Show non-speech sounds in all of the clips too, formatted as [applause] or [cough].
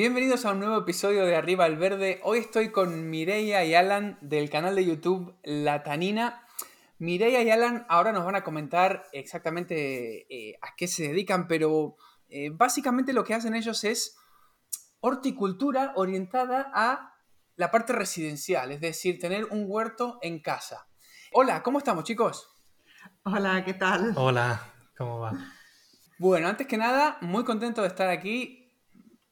Bienvenidos a un nuevo episodio de Arriba al Verde. Hoy estoy con Mireia y Alan del canal de YouTube La Tanina. Mireia y Alan ahora nos van a comentar exactamente eh, a qué se dedican, pero eh, básicamente lo que hacen ellos es horticultura orientada a la parte residencial, es decir, tener un huerto en casa. Hola, ¿cómo estamos chicos? Hola, ¿qué tal? Hola, ¿cómo va? Bueno, antes que nada, muy contento de estar aquí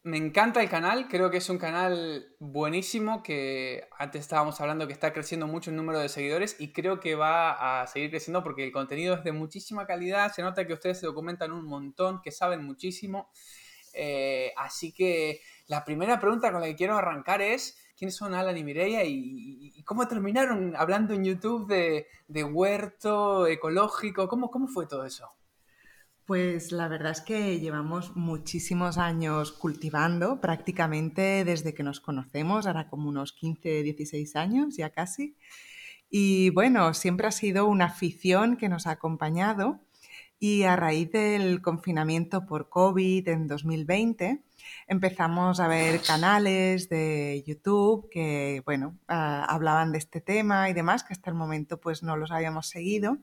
me encanta el canal, creo que es un canal buenísimo que antes estábamos hablando que está creciendo mucho el número de seguidores y creo que va a seguir creciendo porque el contenido es de muchísima calidad, se nota que ustedes se documentan un montón, que saben muchísimo. Eh, así que la primera pregunta con la que quiero arrancar es, ¿quiénes son Alan y Mireia y, cómo terminaron hablando en YouTube de, de huerto ecológico? ¿Cómo, ¿Cómo fue todo eso? Pues la verdad es que llevamos muchísimos años cultivando, prácticamente desde que nos conocemos, ahora como unos 15, 16 años ya casi. Y bueno, siempre ha sido una afición que nos ha acompañado y a raíz del confinamiento por COVID en 2020 empezamos a ver canales de YouTube que, bueno, ah, hablaban de este tema y demás, que hasta el momento pues no los habíamos seguido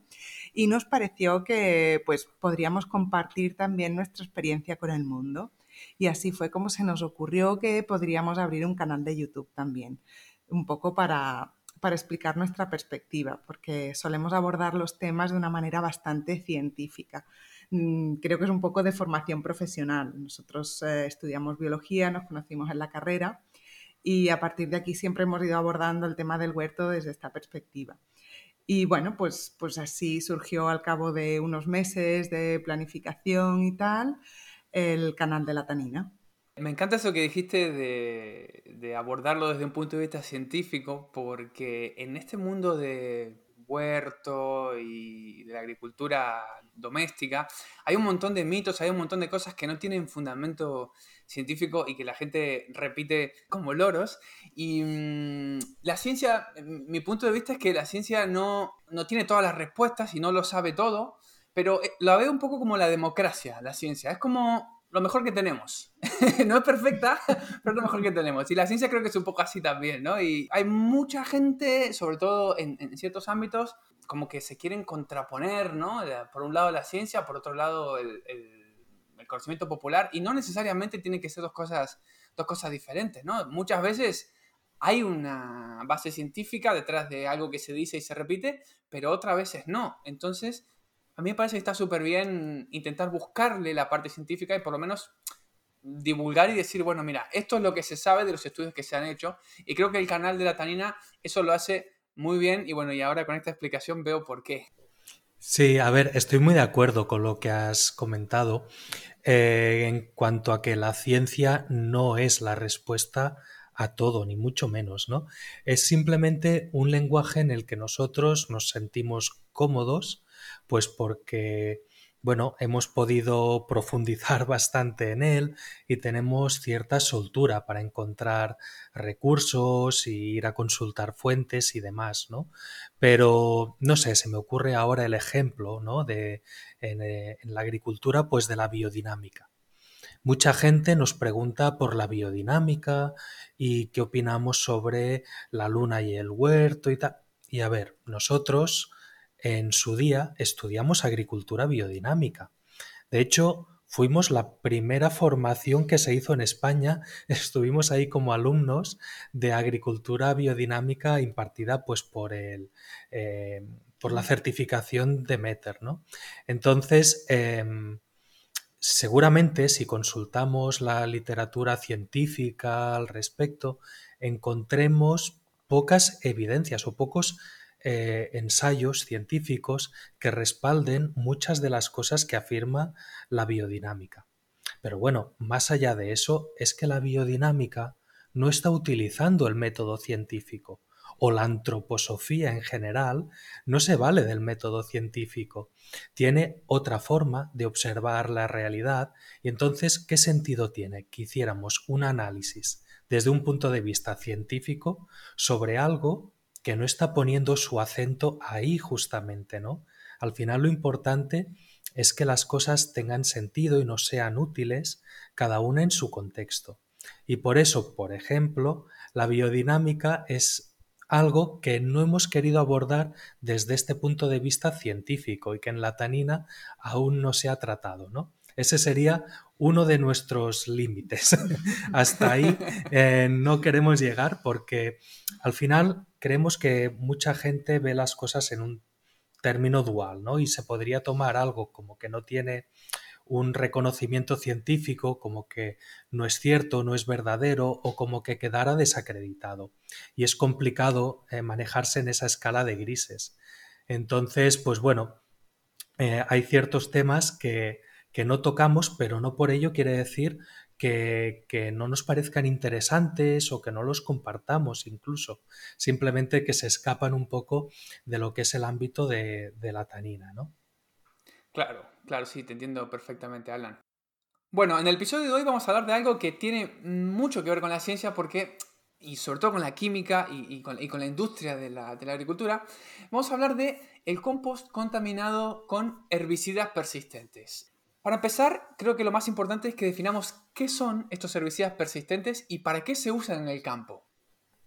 y nos pareció que pues podríamos compartir también nuestra experiencia con el mundo. Y así fue como se nos ocurrió que podríamos abrir un canal de YouTube también, un poco para, para explicar nuestra perspectiva, porque solemos abordar los temas de una manera bastante científica. Mm, creo que es un poco de formación profesional. Nosotros eh, estudiamos biología, nos conocimos en la carrera y a partir de aquí siempre hemos ido abordando el tema del huerto desde esta perspectiva. Y bueno, pues, pues así surgió al cabo de unos meses de planificación y tal el canal de la tanina. Me encanta eso que dijiste de, abordarlo desde un punto de vista científico, porque en este mundo de huerto y de la agricultura doméstica, hay un montón de mitos, hay un montón de cosas que no tienen fundamento científico y que la gente repite como loros. Y mm, la ciencia, mi punto de vista es que la ciencia no, no tiene todas las respuestas y no lo sabe todo, pero eh, la veo un poco como la democracia, la ciencia. Es como lo mejor que tenemos. [laughs] no es perfecta, pero es lo mejor que tenemos. Y la ciencia creo que es un poco así también, ¿no? Y hay mucha gente, sobre todo en, ciertos ámbitos, como que se quieren contraponer, ¿no? Por un lado la ciencia, por otro lado el, conocimiento popular, y no necesariamente tienen que ser dos cosas, dos cosas diferentes, ¿no? Muchas veces hay una base científica detrás de algo que se dice y se repite, pero otras veces no. Entonces, a mí me parece que está súper bien intentar buscarle la parte científica y por lo menos divulgar y decir, bueno, mira, esto es lo que se sabe de los estudios que se han hecho y creo que el canal de la tanina eso lo hace muy bien y bueno, y ahora con esta explicación veo por qué. Sí, a ver, estoy muy de acuerdo con lo que has comentado eh, en cuanto a que la ciencia no es la respuesta a todo, ni mucho menos, ¿no? Es simplemente un lenguaje en el que nosotros nos sentimos cómodos pues porque bueno, hemos podido profundizar [laughs] bastante en él y tenemos cierta soltura para encontrar recursos y ir a consultar fuentes y demás, ¿no? Pero, no sé, se me ocurre ahora el ejemplo, ¿no? De, en, eh, la agricultura, pues de la biodinámica. Mucha gente nos pregunta por la biodinámica y qué opinamos sobre la luna y el huerto y tal. Y a ver, nosotros en su día estudiamos agricultura biodinámica. De hecho, fuimos la primera formación que se hizo en España. [laughs] Estuvimos ahí como alumnos de agricultura biodinámica impartida pues por el eh, por la certificación de Meter, ¿no? Entonces, em, seguramente si consultamos la literatura científica al respecto, encontremos pocas evidencias o pocos eh, ensayos científicos que respalden muchas de las cosas que afirma la biodinámica. Pero bueno, más allá de eso, es que la biodinámica no está utilizando el método científico o la antroposofía en general no se vale del método científico. Tiene otra forma de observar la realidad y entonces, ¿qué sentido tiene que hiciéramos un análisis desde un punto de vista científico sobre algo que no está poniendo su acento ahí justamente, ¿no? Al final lo importante es que las cosas tengan sentido y no sean útiles, cada una en su contexto. Y por eso, por ejemplo, la biodinámica es algo que no hemos querido abordar desde este punto de vista científico y que en la tanina aún no se ha tratado, ¿no? Ese sería uno de nuestros límites. [laughs] Hasta ahí eh, no queremos llegar porque al final creemos que mucha gente ve las cosas en un término dual, ¿no? Y se podría tomar algo como que no tiene un reconocimiento científico como que no es cierto, no es verdadero o como que quedara desacreditado. Y es complicado eh, manejarse en esa escala de grises. Entonces, pues bueno, eh, hay ciertos temas que, que, no tocamos, pero no por ello quiere decir que, que, no nos parezcan interesantes o que no los compartamos incluso. Simplemente que se escapan un poco de lo que es el ámbito de, de la tanina, ¿no? Claro, claro, sí, te entiendo perfectamente, Alan. Bueno, en el episodio de hoy vamos a hablar de algo que tiene mucho que ver con la ciencia porque, y sobre todo con la química y, con, la industria de la, agricultura, vamos a hablar de el compost contaminado con herbicidas persistentes. Para empezar, creo que lo más importante es que definamos qué son estos herbicidas persistentes y para qué se usan en el campo.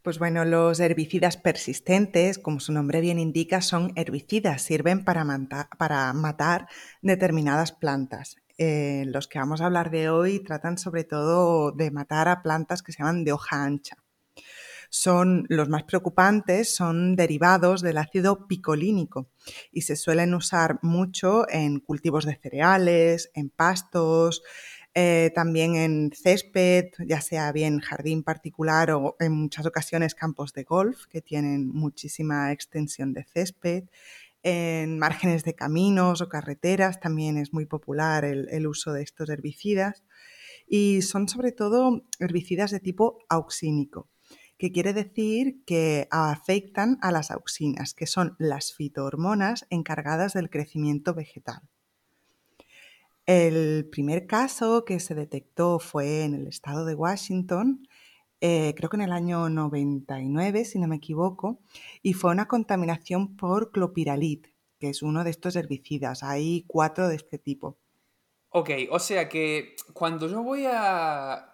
Pues bueno, los herbicidas persistentes, como su nombre bien indica, son herbicidas, sirven para, matar, determinadas plantas. Eh, los que vamos a hablar de hoy tratan sobre todo de matar a plantas que se llaman de hoja ancha. Son los más preocupantes, son derivados del ácido picolínico y se suelen usar mucho en cultivos de cereales, en pastos, eh, también en césped, ya sea bien jardín particular o en muchas ocasiones campos de golf que tienen muchísima extensión de césped. En márgenes de caminos o carreteras también es muy popular el, uso de estos herbicidas y son sobre todo herbicidas de tipo auxínico que quiere decir que afectan a las auxinas, que son las fitohormonas encargadas del crecimiento vegetal. El primer caso que se detectó fue en el estado de Washington, eh, creo que en el año 99, si no me equivoco, y fue una contaminación por clopiralit, que es uno de estos herbicidas. Hay cuatro de este tipo. Ok, o sea que cuando yo voy a...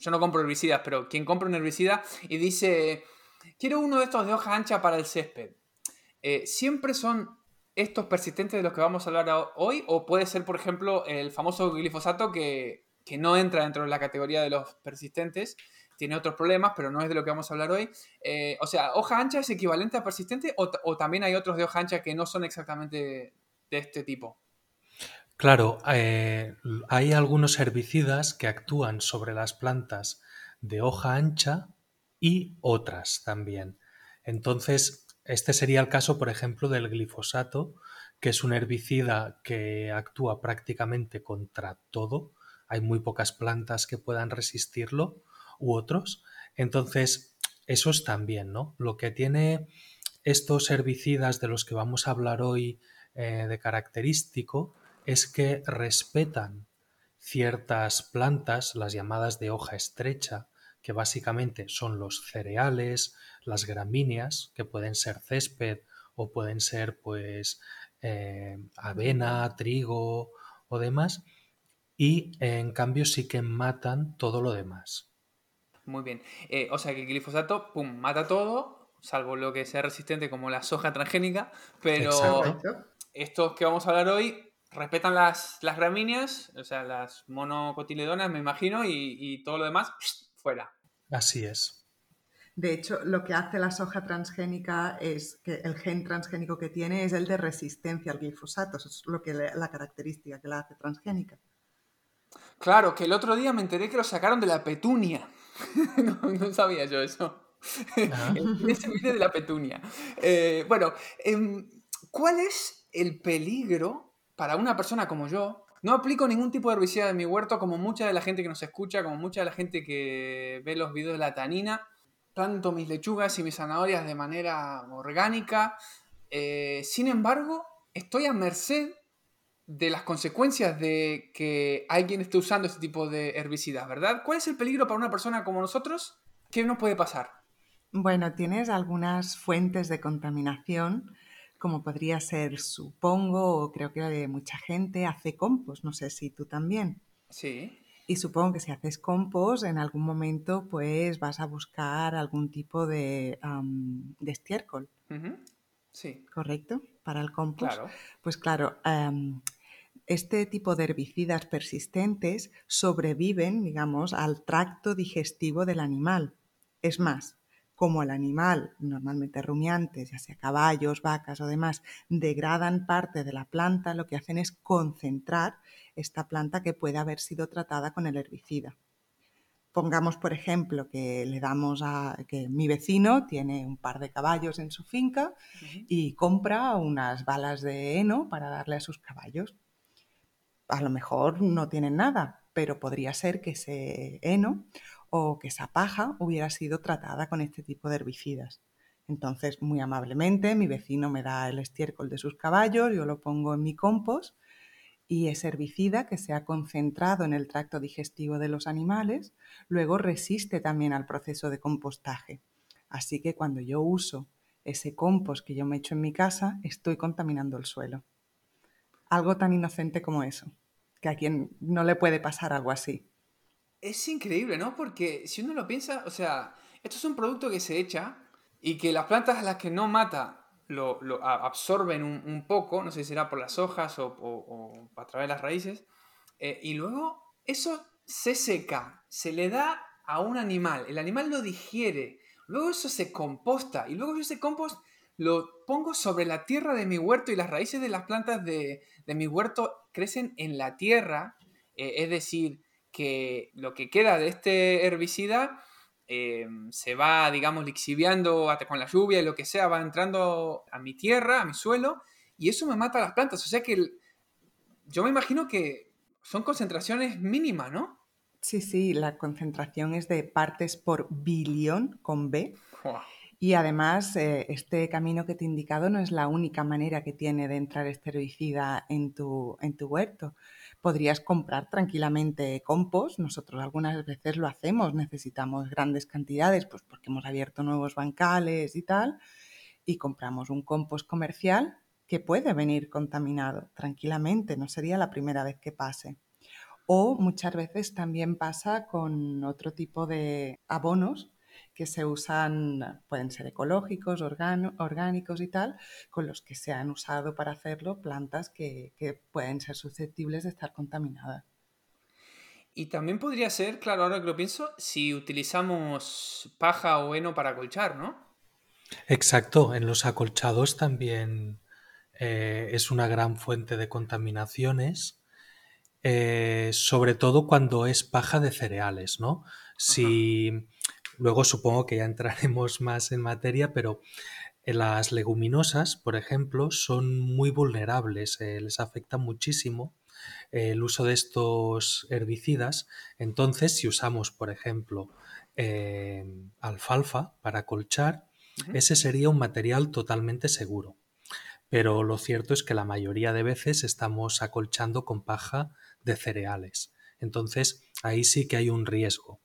Yo no compro herbicidas, pero quien compra un herbicida y dice, quiero uno de estos de hoja ancha para el césped, eh, siempre son estos persistentes de los que vamos a hablar hoy? ¿O puede ser, por ejemplo, el famoso glifosato que, no entra dentro de la categoría de los persistentes? Tiene otros problemas, pero no es de lo que vamos a hablar hoy. Eh, o sea, ¿hoja ancha es equivalente a persistente o, también hay otros de hoja ancha que no son exactamente de este tipo? Claro, eh, hay algunos herbicidas que actúan sobre las plantas de hoja ancha y otras también. Entonces, este sería el caso, por ejemplo, del glifosato, que es un herbicida que actúa prácticamente contra todo. Hay muy pocas plantas que puedan resistirlo u otros. Entonces, esos también, ¿no? Lo que tiene estos herbicidas de los que vamos a hablar hoy eh, de característico es que respetan ciertas plantas, las llamadas de hoja estrecha, que básicamente son los cereales, las gramíneas, que pueden ser césped o pueden ser pues eh, avena, trigo o demás, y en cambio sí que matan todo lo demás. Muy bien. Eh, o sea que el glifosato, pum, mata todo, salvo lo que sea resistente como la soja transgénica, pero estos que vamos a hablar hoy respetan las, las gramíneas, o sea, las monocotiledonas, me imagino, y, y todo lo demás, fuera. Así es. De hecho, lo que hace la soja transgénica es que el gen transgénico que tiene es el de resistencia al glifosato. Eso es lo que la característica que la hace transgénica. Claro, que el otro día me enteré que lo sacaron de la petunia. [laughs] no, sabía yo eso. [laughs] ese viene de la petunia. Eh, bueno, em, ¿cuál es el peligro para una persona como yo? No aplico ningún tipo de herbicida en mi huerto, como mucha de la gente que nos escucha, como mucha de la gente que ve los videos de la tanina. Planto mis lechugas y mis zanahorias de manera orgánica. Eh, sin embargo, estoy a merced de las consecuencias de que alguien esté usando este tipo de herbicidas, ¿verdad? ¿Cuál es el peligro para una persona como nosotros? ¿Qué nos puede pasar? Bueno, tienes algunas fuentes de contaminación, como podría ser, supongo, o creo que mucha gente hace compost, no sé si tú también. Sí. Y supongo que si haces compost, en algún momento pues vas a buscar algún tipo de, estiércol. Sí. ¿Correcto? Para el compost. Claro. Pues claro, este tipo de herbicidas persistentes sobreviven, digamos, al tracto digestivo del animal. Es más, como el animal, normalmente rumiantes, ya sea caballos, vacas o demás, degradan parte de la planta, lo que hacen es concentrar esta planta que puede haber sido tratada con el herbicida. Pongamos, por ejemplo, que le damos a que mi vecino tiene un par de caballos en su finca y compra unas balas de heno para darle a sus caballos a lo mejor no tienen nada, pero podría ser que ese heno o que esa paja hubiera sido tratada con este tipo de herbicidas. Entonces, muy amablemente, mi vecino me da el estiércol de sus caballos, yo lo pongo en mi compost y ese herbicida que se ha concentrado en el tracto digestivo de los animales, luego resiste también al proceso de compostaje. Así que cuando yo uso ese compost que yo me echo en mi casa, estoy contaminando el suelo. Algo tan inocente como eso que a quien no le puede pasar algo así. Es increíble, ¿no? Porque si uno lo piensa, o sea, esto es un producto que se echa y que las plantas a las que no mata lo, absorben un, poco, no sé si será por las hojas o, a través de las raíces, eh, y luego eso se seca, se le da a un animal, el animal lo digiere, luego eso se composta y luego ese compost lo pongo sobre la tierra de mi huerto y las raíces de las plantas de, mi huerto crecen en la tierra, eh, es decir, que lo que queda de este herbicida eh, se va, digamos, lixiviando con la lluvia y lo que sea, va entrando a mi tierra, a mi suelo, y eso me mata las plantas. O sea que yo me imagino que son concentraciones mínimas, ¿no? Sí, sí, la concentración es de partes por billón con B. Y además, eh, este camino que te he indicado no es la única manera que tiene de entrar este herbicida en tu, en tu huerto. Podrías comprar tranquilamente compost. Nosotros algunas veces lo hacemos, necesitamos grandes cantidades, pues porque hemos abierto nuevos bancales y tal, y compramos un compost comercial que puede venir contaminado tranquilamente, no sería la primera vez que pase. O muchas veces también pasa con otro tipo de abonos que se usan, pueden ser ecológicos, orgánicos y tal, con los que se han usado para hacerlo plantas que, pueden ser susceptibles de estar contaminadas. Y también podría ser, claro, ahora que lo pienso, si utilizamos paja o heno para acolchar, ¿no? Exacto, en los acolchados también eh, es una gran fuente de contaminaciones, eh, sobre todo cuando es paja de cereales, ¿no? Si Luego supongo que ya entraremos [laughs] más en materia, pero eh, las leguminosas, por ejemplo, son muy vulnerables, eh, les afecta muchísimo eh, el uso de estos herbicidas. Entonces, si usamos, por ejemplo, alfalfa para colchar, ese sería un material totalmente seguro. Pero lo cierto es que la mayoría de veces estamos acolchando con paja de cereales. Entonces, ahí sí que hay un riesgo.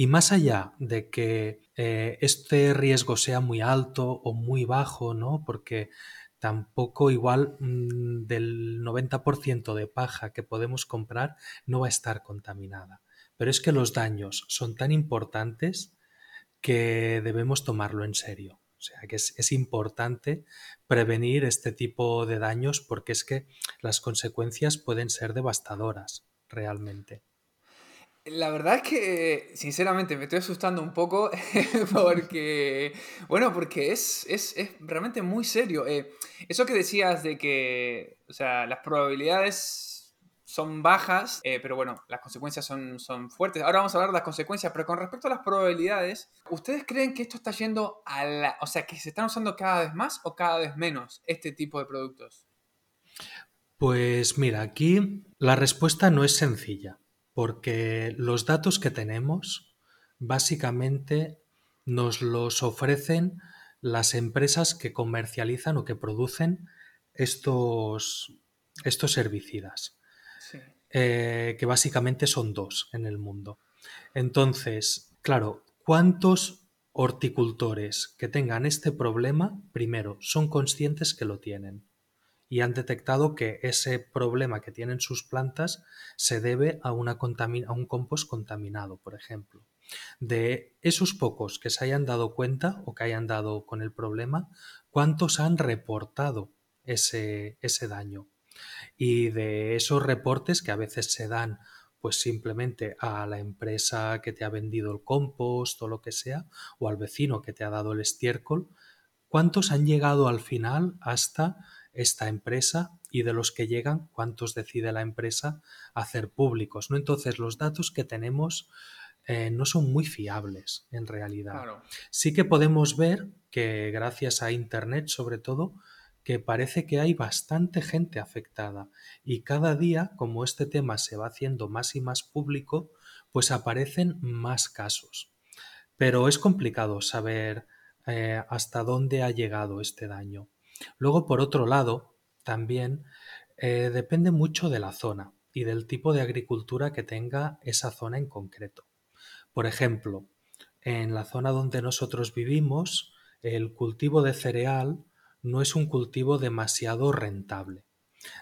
Y más allá de que eh, este riesgo sea muy alto o muy bajo, ¿no? Porque tampoco igual mm, del 90% de paja que podemos comprar no va a estar contaminada. Pero es que los daños son tan importantes que debemos tomarlo en serio. O sea que es, es, importante prevenir este tipo de daños porque es que las consecuencias pueden ser devastadoras realmente. La verdad es que, sinceramente, me estoy asustando un poco [laughs] porque, bueno, porque es, es, es realmente muy serio. Eh, eso que decías de que, o sea, las probabilidades son bajas, eh, pero bueno, las consecuencias son, son fuertes. Ahora vamos a hablar de las consecuencias, pero con respecto a las probabilidades, ¿ustedes creen que esto está yendo a la... O sea, que se están usando cada vez más o cada vez menos este tipo de productos? Pues mira, aquí la respuesta no es sencilla, porque los datos que tenemos básicamente nos los ofrecen las empresas que comercializan o que producen estos, estos herbicidas, eh, que básicamente son dos en el mundo. Entonces, claro, ¿cuántos horticultores que tengan este problema, primero, son conscientes que lo tienen? Y han detectado que ese problema que tienen sus plantas se debe a, una a un compost contaminado, por ejemplo. De esos pocos que se hayan dado cuenta o que hayan dado con el problema, ¿cuántos han reportado ese, ese daño? Y de esos reportes que a veces se dan pues simplemente a la empresa que te ha vendido el compost o lo que sea, o al vecino que te ha dado el estiércol, ¿cuántos han llegado al final hasta esta empresa y de los que llegan, cuántos decide la empresa hacer públicos? ¿no? Entonces los datos que tenemos eh, no son muy fiables en realidad. Sí que podemos ver que gracias a Internet sobre todo, que parece que hay bastante gente afectada y cada día, como este tema se va haciendo más y más público, pues aparecen más casos. Pero es complicado saber eh, hasta dónde ha llegado este daño. Luego, por otro lado, también eh, depende mucho de la zona y del tipo de agricultura que tenga esa zona en concreto. Por ejemplo, en la zona donde nosotros vivimos, el cultivo de cereal no es un cultivo demasiado rentable.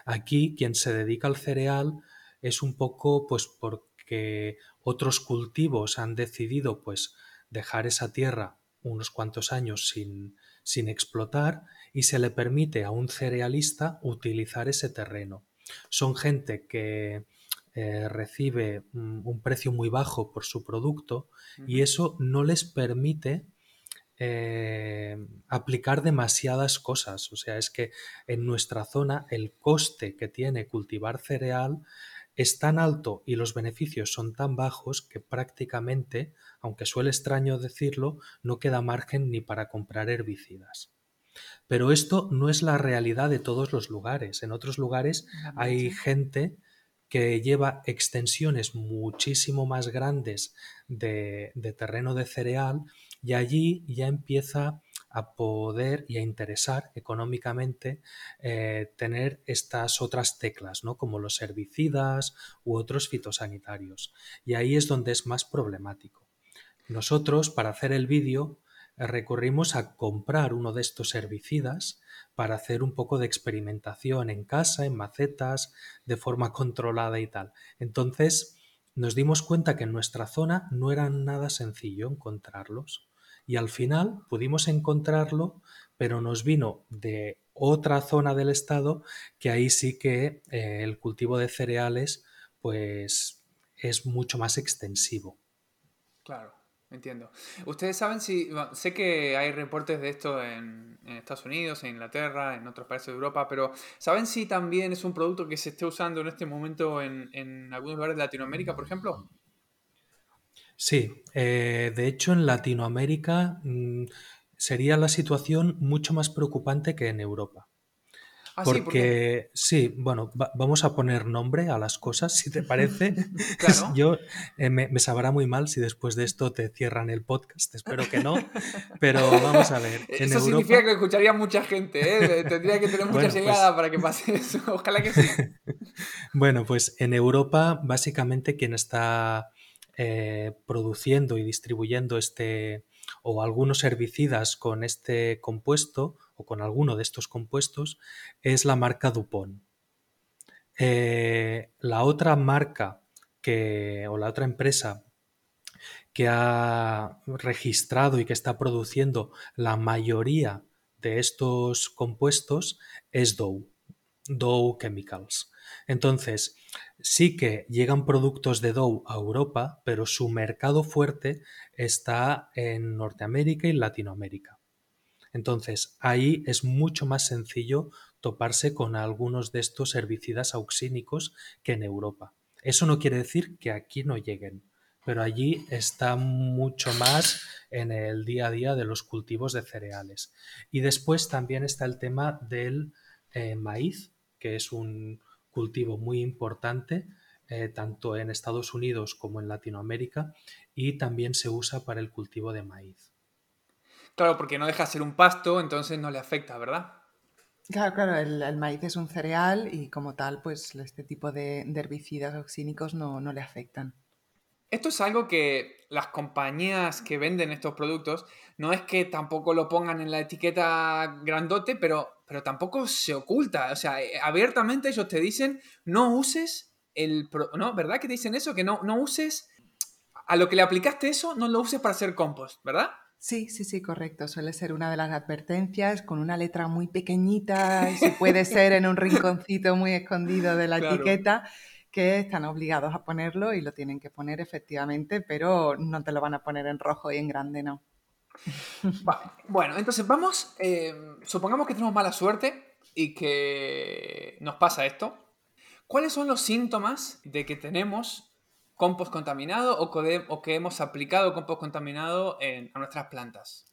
Aquí quien se dedica al cereal es un poco pues porque otros cultivos han decidido pues dejar esa tierra unos cuantos años sin, sin explotar y se le permite a un cerealista utilizar ese terreno. Son gente que eh, recibe un precio muy bajo por su producto y eso no les permite eh, aplicar demasiadas cosas. O sea, es que en nuestra zona el coste que tiene cultivar cereal es tan alto y los beneficios son tan bajos que prácticamente, aunque suele extraño decirlo, no queda margen ni para comprar herbicidas. Pero esto no es la realidad de todos los lugares. En otros lugares hay gente que lleva extensiones muchísimo más grandes de, terreno de cereal y allí ya empieza a poder y a interesar económicamente eh, tener estas otras teclas, ¿no? como los herbicidas u otros fitosanitarios. Y ahí es donde es más problemático. Nosotros, para hacer el vídeo, recurrimos a comprar uno de estos herbicidas para hacer un poco de experimentación en casa, en macetas, de forma controlada y tal. Entonces nos dimos cuenta que en nuestra zona no era nada sencillo encontrarlos. Y al final pudimos encontrarlo, pero nos vino de otra zona del estado que ahí sí que eh, el cultivo de cereales pues es mucho más extensivo. Claro. Entiendo. Ustedes saben si, sé que hay reportes de esto en, Estados Unidos, en Inglaterra, en otros países de Europa, pero ¿saben si también es un producto que se esté usando en este momento en, algunos lugares de Latinoamérica, por ejemplo? Sí, eh, de hecho en Latinoamérica mm, sería la situación mucho más preocupante que en Europa. Ah, porque sí, bueno, vamos a poner nombre a las cosas, si te parece. [laughs] [laughs] Yo eh, me, sabrá muy mal si después de esto te cierran el podcast, espero que no, [laughs] pero vamos a ver. eso significa que escucharía mucha gente, ¿eh? tendría que tener mucha llegada pues para que pase eso, ojalá que sí. bueno, pues en Europa básicamente quien está eh, produciendo y distribuyendo este o algunos herbicidas con este compuesto o con alguno de estos compuestos es la marca Dupont. Eh, la otra marca que, o la otra empresa que ha registrado y que está produciendo la mayoría de estos compuestos es Dow, Dow Chemicals. Entonces, sí que llegan productos de Dow a Europa, pero su mercado fuerte está en Norteamérica y Latinoamérica. Entonces, ahí es mucho más sencillo toparse con algunos de estos herbicidas auxínicos que en Europa. Eso no quiere decir que aquí no lleguen, pero allí está mucho más en el día a día de los cultivos de cereales. Y después también está el tema del eh, maíz, que es un cultivo muy importante eh, tanto en Estados Unidos como en Latinoamérica y también se usa para el cultivo de maíz. Claro, porque no deja de ser un pasto, entonces no le afecta, ¿verdad? Claro, claro, el, maíz es un cereal y como tal, pues este tipo de, herbicidas oxínicos no, no le afectan. Esto es algo que las compañías que venden estos productos no es que tampoco lo pongan en la etiqueta grandote, pero, pero tampoco se oculta. O sea, eh, abiertamente ellos te dicen no uses el... ¿No? ¿Verdad que te dicen eso? Que no, no uses... A lo que le aplicaste eso, no lo uses para hacer compost, ¿verdad? Sí, sí, sí, correcto. Suele ser una de las advertencias con una letra muy pequeñita y si puede ser en un rinconcito muy escondido de la etiqueta que están obligados a ponerlo y lo tienen que poner efectivamente, pero no te lo van a poner en rojo y en grande, no. Bueno, entonces vamos, eh, supongamos que tenemos mala suerte y que nos pasa esto. ¿Cuáles son los síntomas de que tenemos compost contaminado o que, hemos aplicado compost contaminado a nuestras plantas?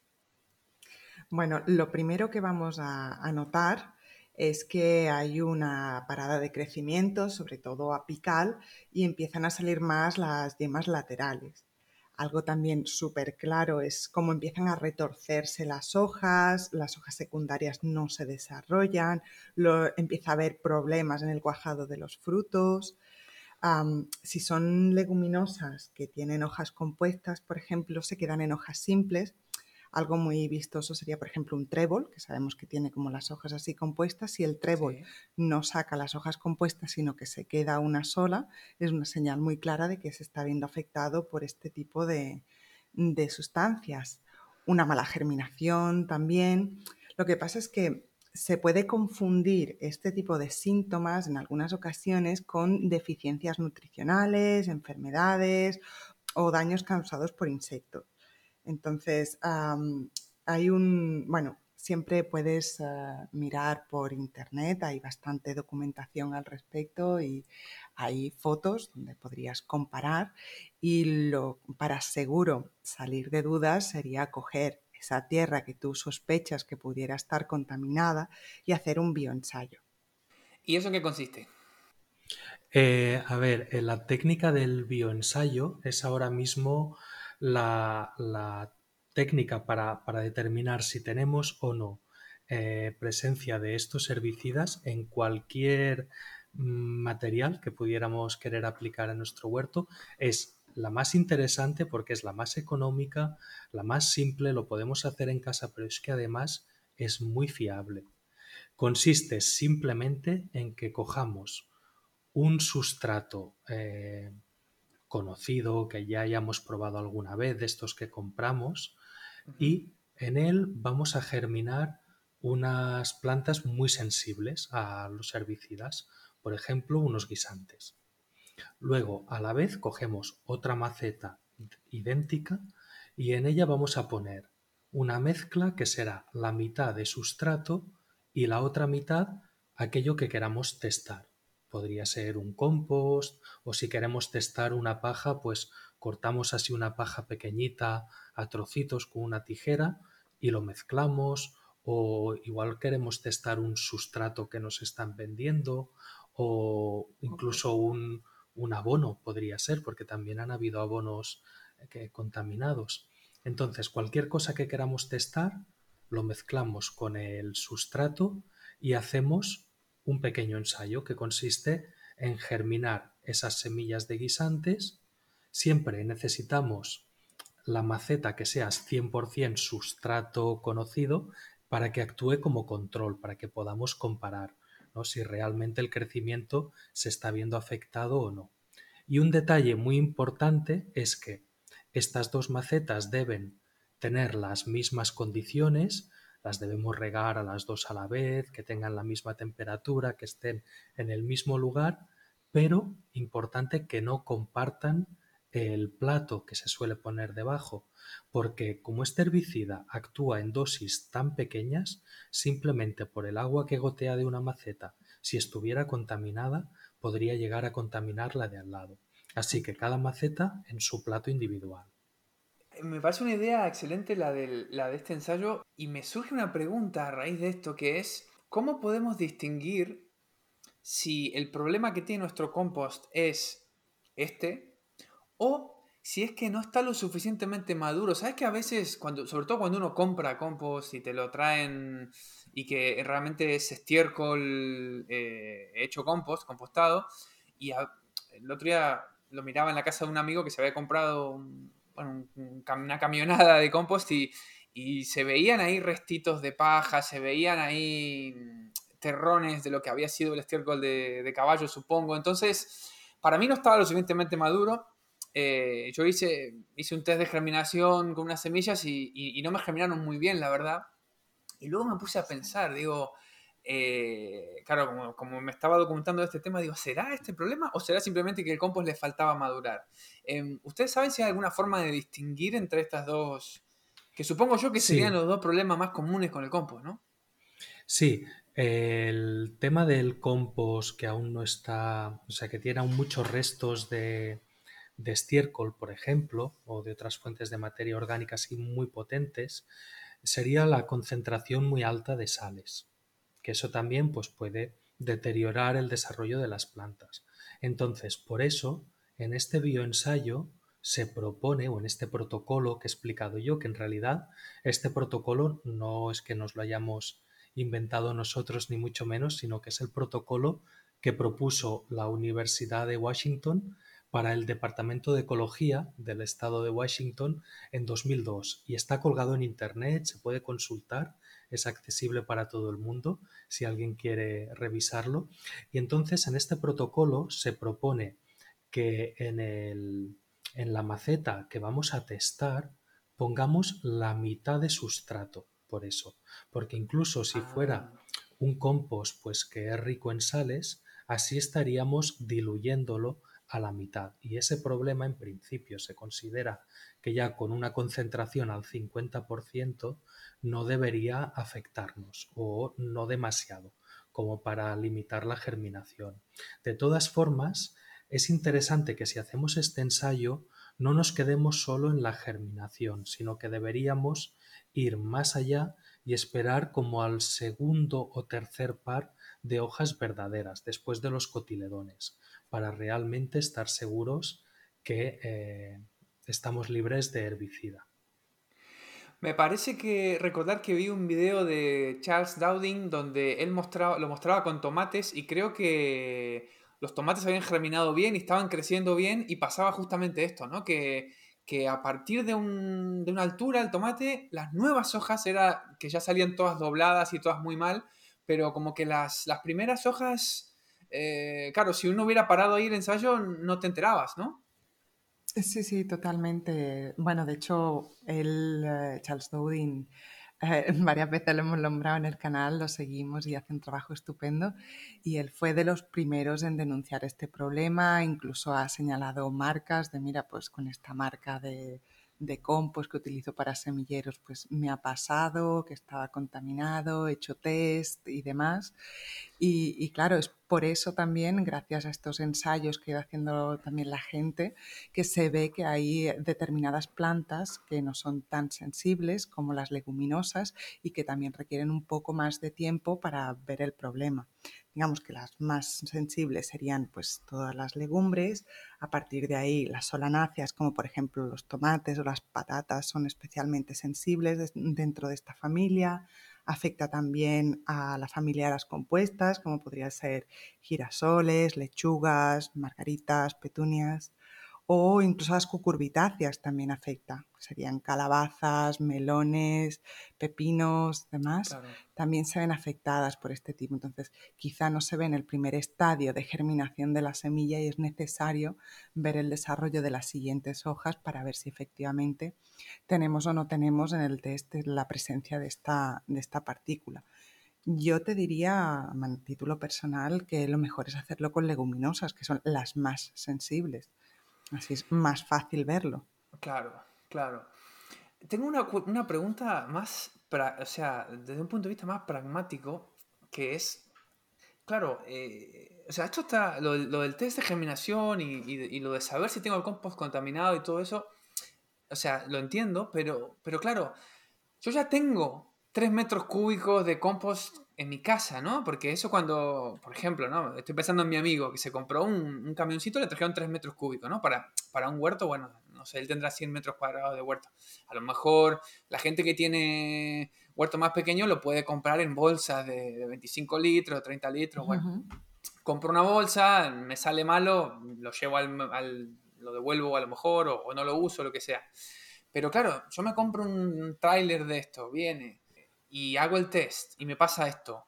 Bueno, lo primero que vamos a, a notar es que hay una parada de crecimiento, sobre todo apical, y empiezan a salir más las yemas laterales. Algo también súper claro es cómo empiezan a retorcerse las hojas, las hojas secundarias no se desarrollan, empieza a haber problemas en el cuajado de los frutos. Si son leguminosas que tienen hojas compuestas, por ejemplo, se quedan en hojas simples, algo muy vistoso sería, por ejemplo, un trébol, que sabemos que tiene como las hojas así compuestas. Si el trébol no saca las hojas compuestas, sino que se queda una sola, es una señal muy clara de que se está viendo afectado por este tipo de, de sustancias. Una mala germinación también. Lo que pasa es que se puede confundir este tipo de síntomas en algunas ocasiones con deficiencias nutricionales, enfermedades o daños causados por insectos. Entonces, hay un, bueno, siempre puedes ah, mirar por internet, hay bastante documentación al respecto y hay fotos donde podrías comparar y lo, para seguro salir de dudas sería coger esa tierra que tú sospechas que pudiera estar contaminada y hacer un bioensayo. ¿Y eso qué consiste? Eh, a ver, eh, la técnica del bioensayo es ahora mismo la, técnica para, determinar si tenemos o no eh, presencia de estos herbicidas en cualquier mm, material que pudiéramos querer aplicar a nuestro huerto es la más interesante porque es la más económica, la más simple, lo podemos hacer en casa, pero es que además es muy fiable. Consiste simplemente en que cojamos un sustrato eh, conocido, que ya hayamos probado alguna vez, de estos que compramos, y en él vamos a germinar unas plantas muy sensibles a los herbicidas, por ejemplo, unos guisantes. Luego, a la vez, cogemos otra maceta idéntica y en ella vamos a poner una mezcla que será la mitad de sustrato y la otra mitad aquello que queramos testar. Podría ser un compost o si queremos testar una paja, pues cortamos así una paja pequeñita a trocitos con una tijera y lo mezclamos o igual queremos testar un sustrato que nos están vendiendo o incluso un, abono podría ser porque también han habido abonos eh, contaminados. Entonces cualquier cosa que queramos testar lo mezclamos con el sustrato y hacemos un pequeño ensayo que consiste en germinar esas semillas de guisantes. Siempre necesitamos la maceta que sea 100% sustrato conocido para que actúe como control, para que podamos comparar ¿no? si realmente el crecimiento se está viendo afectado o no. Y un detalle muy importante es que estas dos macetas deben tener las mismas condiciones, las debemos regar a las dos a la vez, que tengan la misma temperatura, que estén en el mismo lugar, pero importante que no compartan el plato que se suele poner debajo, porque como este herbicida actúa en dosis tan pequeñas, simplemente por el agua que gotea de una maceta, si estuviera contaminada, podría llegar a contaminar la de al lado. Así que cada maceta en su plato individual. Me parece una idea excelente la de, la de este ensayo y me surge una pregunta a raíz de esto que es, ¿cómo podemos distinguir si el problema que tiene nuestro compost es este o si es que no está lo suficientemente maduro. ¿Sabes que a veces, cuando, sobre todo cuando uno compra compost y te lo traen y que realmente es estiércol eh, hecho compost, compostado, y el otro día lo miraba en la casa de un amigo que se había comprado una camionada de compost y, se veían ahí restitos de paja, se veían ahí terrones de lo que había sido el estiércol de, de caballo, supongo. Entonces, para mí no estaba lo suficientemente maduro eh, yo hice, hice un test de germinación con unas semillas y, no me germinaron muy bien, la verdad. Y luego me puse a pensar, digo, eh, claro, como, me estaba documentando este tema, digo, ¿será este problema o será simplemente que el compost le faltaba madurar? Em, ¿Ustedes saben si hay alguna forma de distinguir entre estas dos? Que supongo yo que serían los dos problemas más comunes con el compost, ¿no? Sí, el tema del compost que aún no está, o sea, que tiene aún muchos restos de, de estiércol, por ejemplo, o de otras fuentes de materia orgánica así muy potentes, sería la concentración muy alta de sales, que eso también pues, puede deteriorar el desarrollo de las plantas. Entonces, por eso, en este bioensayo se propone, o en este protocolo que he explicado yo, que en realidad este protocolo no es que nos lo hayamos inventado nosotros ni mucho menos, sino que es el protocolo que propuso la Universidad de Washington para el Departamento de Ecología del Estado de Washington en 2002 y está colgado en Internet, se puede consultar, es accesible para todo el mundo si alguien quiere revisarlo. Y entonces en este protocolo se propone que en, el, en la maceta que vamos a testar pongamos la mitad de sustrato, por eso, porque incluso si fuera ah. un compost pues que es rico en sales, así estaríamos diluyéndolo a la mitad. Y ese problema en principio se considera que ya con una concentración al 50% no debería afectarnos o no demasiado como para limitar la germinación. De todas formas, es interesante que si hacemos este ensayo no nos quedemos solo en la germinación, sino que deberíamos ir más allá y esperar como al segundo o tercer par de hojas verdaderas después de los cotiledones para realmente estar seguros que eh, estamos libres de herbicida. Me parece que recordar que vi un video de Charles Dowding donde él mostraba, lo mostraba con tomates y creo que los tomates habían germinado bien y estaban creciendo bien y pasaba justamente esto, ¿no? Que, a partir de, una altura el tomate, las nuevas hojas era que ya salían todas dobladas y todas muy mal, pero como que las, las primeras hojas eh, claro, si uno hubiera parado ahí el ensayo, no te enterabas, ¿no? Sí, sí, totalmente. Bueno, de hecho, el eh, Charles Dowding, eh, [laughs] varias veces lo hemos nombrado en el canal, lo seguimos y hace un trabajo estupendo. Y él fue de los primeros en denunciar este problema, incluso ha señalado marcas de, mira, pues con esta marca de, de compost que utilizo para semilleros, pues me ha pasado, que estaba contaminado, he hecho test y demás. Y, claro, es por eso también, gracias a estos ensayos que va haciendo también la gente, que se ve que hay determinadas plantas que no son tan sensibles como las leguminosas y que también requieren un poco más de tiempo para ver el problema. Digamos que las más sensibles serían pues todas las legumbres, a partir de ahí las solanáceas como por ejemplo los tomates o las patatas son especialmente sensibles dentro de esta familia, afecta también a las compuestas como podría ser girasoles, lechugas, margaritas, petunias o incluso las cucurbitáceas también afecta. Serían calabazas, melones, pepinos, demás. También se ven afectadas por este tipo. Entonces, quizá no se ve en el primer estadio de germinación de la semilla y es necesario ver el desarrollo de las siguientes hojas para ver si efectivamente tenemos o no tenemos en el test la presencia de esta, de esta partícula. Yo te diría, a título personal, que lo mejor es hacerlo con leguminosas, que son las más sensibles Así es más fácil verlo. Claro, claro. Tengo una, pregunta más, o sea, desde un punto de vista más pragmático, que es, claro, eh, o sea, esto está, lo, del test de germinación y, lo de saber si tengo el compost contaminado y todo eso, o sea, lo entiendo, pero, pero claro, yo ya tengo 3 metros cúbicos de compost en mi casa, ¿no? Porque eso cuando, por ejemplo, ¿no? Estoy pensando en mi amigo que se compró un, camioncito, le trajeron 3 metros cúbicos, ¿no? Para, para un huerto, bueno, no sé, él tendrá 100 metros cuadrados de huerto. A lo mejor la gente que tiene huerto más pequeño lo puede comprar en bolsas de, 25 litros, 30 litros, bueno. Compro una bolsa, me sale malo, lo llevo al, lo devuelvo a lo mejor, o, o no lo uso, lo que sea. Pero claro, yo me compro un tráiler de esto, viene, y hago el test y me pasa esto,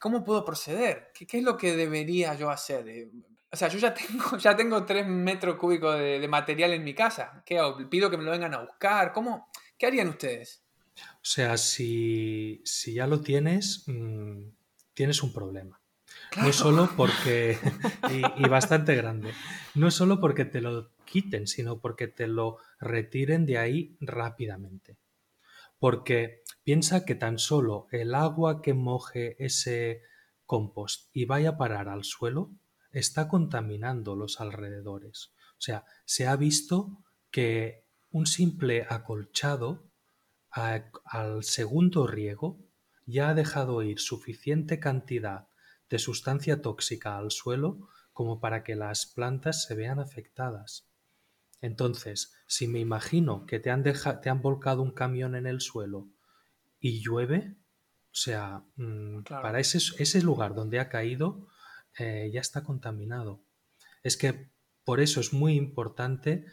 ¿cómo puedo proceder? ¿Qué, es lo que debería yo hacer? Eh, o sea, yo ya [laughs] tengo, ya tengo 3 metros cúbicos de, material en mi casa. ¿Qué hago? ¿Pido que me lo vengan a buscar? ¿Cómo? ¿Qué harían ustedes? O sea, si, ya lo tienes, mm, tienes un problema. No solo porque, [laughs] y, y, bastante grande, no solo porque te lo quiten, sino porque te lo retiren de ahí rápidamente. Porque piensa que tan solo el agua que moje ese compost y vaya a parar al suelo está contaminando los alrededores. O sea, se ha visto que un simple acolchado al segundo riego ya ha dejado ir suficiente cantidad de sustancia tóxica al suelo como para que las plantas se vean afectadas. Entonces, si me imagino que te han, te han volcado un camión en el suelo y llueve, o sea, mm, para ese, ese, lugar donde ha caído eh, ya está contaminado. Es que por eso es muy importante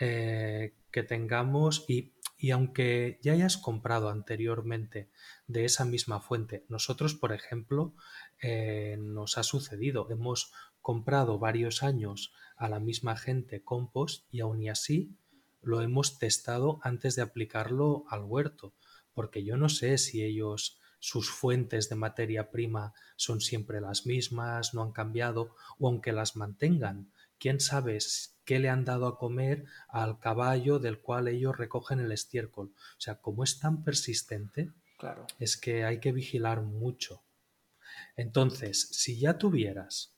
eh, que tengamos y, y, aunque ya hayas comprado anteriormente de esa misma fuente, nosotros, por ejemplo, eh, nos ha sucedido, hemos comprado varios años a la misma gente compost y aún así lo hemos testado antes de aplicarlo al huerto, porque yo no sé si ellos sus fuentes de materia prima son siempre las mismas, no han cambiado, o aunque las mantengan, quién sabe qué le han dado a comer al caballo del cual ellos recogen el estiércol. O sea, como es tan persistente, claro. es que hay que vigilar mucho. Entonces, si ya tuvieras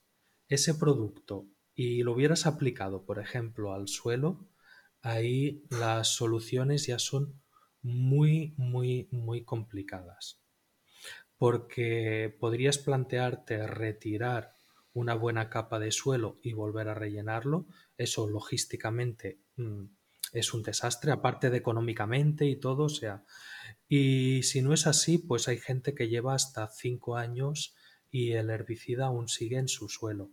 ese producto y lo hubieras aplicado, por ejemplo, al suelo, ahí las soluciones ya son muy, muy, muy complicadas. Porque podrías plantearte retirar una buena capa de suelo y volver a rellenarlo. Eso logísticamente mm, es un desastre, aparte de económicamente y todo. O sea, y si no es así, pues hay gente que lleva hasta cinco años y el herbicida aún sigue en su suelo.